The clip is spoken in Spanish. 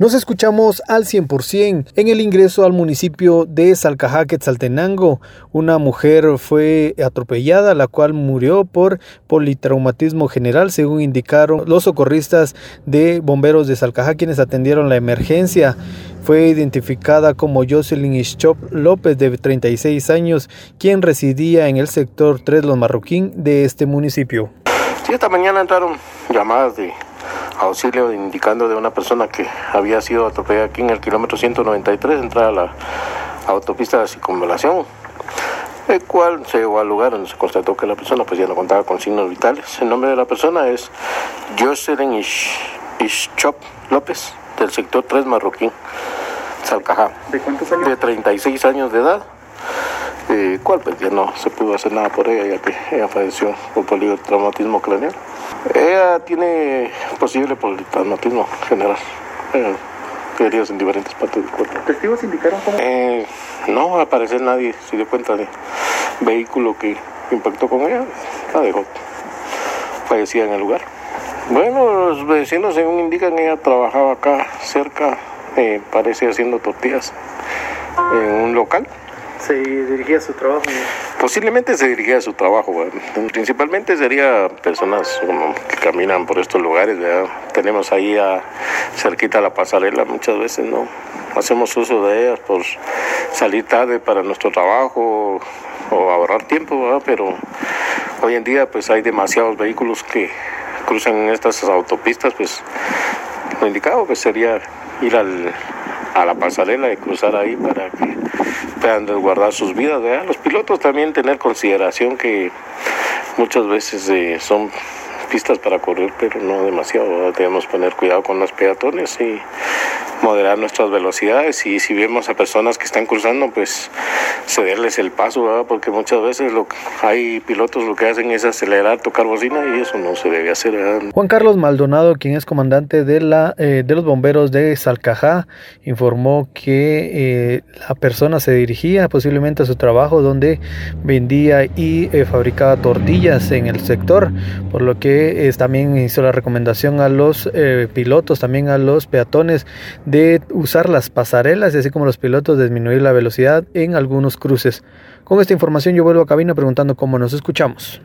Nos escuchamos al 100% en el ingreso al municipio de Salcajá, Quetzaltenango. Una mujer fue atropellada, la cual murió por politraumatismo general, según indicaron los socorristas de bomberos de Salcajá, quienes atendieron la emergencia. Fue identificada como Jocelyn Ischop López, de 36 años, quien residía en el sector 3 Los Marroquín de este municipio. Esta mañana entraron llamadas de auxilio indicando de una persona que había sido atropellada aquí en el kilómetro 193, entrada a la autopista de circunvalación, el cual se llegó al lugar donde se constató que la persona pues ya no contaba con signos vitales. El nombre de la persona es Jocelyn Ischop López, del sector 3 Marroquín, Salcajá. ¿De cuántos años? De 36 años de edad. Eh, cual pues ya no se pudo hacer nada por ella ya que ella falleció por politraumatismo craneal. Ella tiene posible politraumatismo general, eh, heridos en diferentes partes del cuerpo. ¿Testigos indicaron cómo? Eh, no, al parecer nadie se dio cuenta del vehículo que impactó con ella, la dejó fallecida en el lugar. Bueno, los vecinos según indican ella trabajaba acá cerca, eh, parece haciendo tortillas en un local se dirigía a su trabajo? Posiblemente se dirigía a su trabajo. Principalmente sería personas que caminan por estos lugares. Tenemos ahí a, cerquita la pasarela muchas veces, ¿no? Hacemos uso de ellas por salir tarde para nuestro trabajo o ahorrar tiempo, pero hoy en día pues hay demasiados vehículos que cruzan estas autopistas, pues lo indicado pues sería ir al, a la pasarela y cruzar ahí para que puedan resguardar sus vidas. Los pilotos también tener consideración que muchas veces eh, son pistas para correr, pero no demasiado. Debemos poner cuidado con los peatones y moderar nuestras velocidades y si vemos a personas que están cruzando, pues cederles el paso, porque muchas veces lo, hay pilotos lo que hacen es acelerar, tocar bocina y eso no se debe hacer. Juan Carlos Maldonado, quien es comandante de, la, eh, de los bomberos de Salcajá, informó que eh, la persona se dirigía posiblemente a su trabajo donde vendía y eh, fabricaba tortillas en el sector, por lo que también hizo la recomendación a los pilotos, también a los peatones de usar las pasarelas y así como los pilotos disminuir la velocidad en algunos cruces. Con esta información yo vuelvo a cabina preguntando cómo nos escuchamos.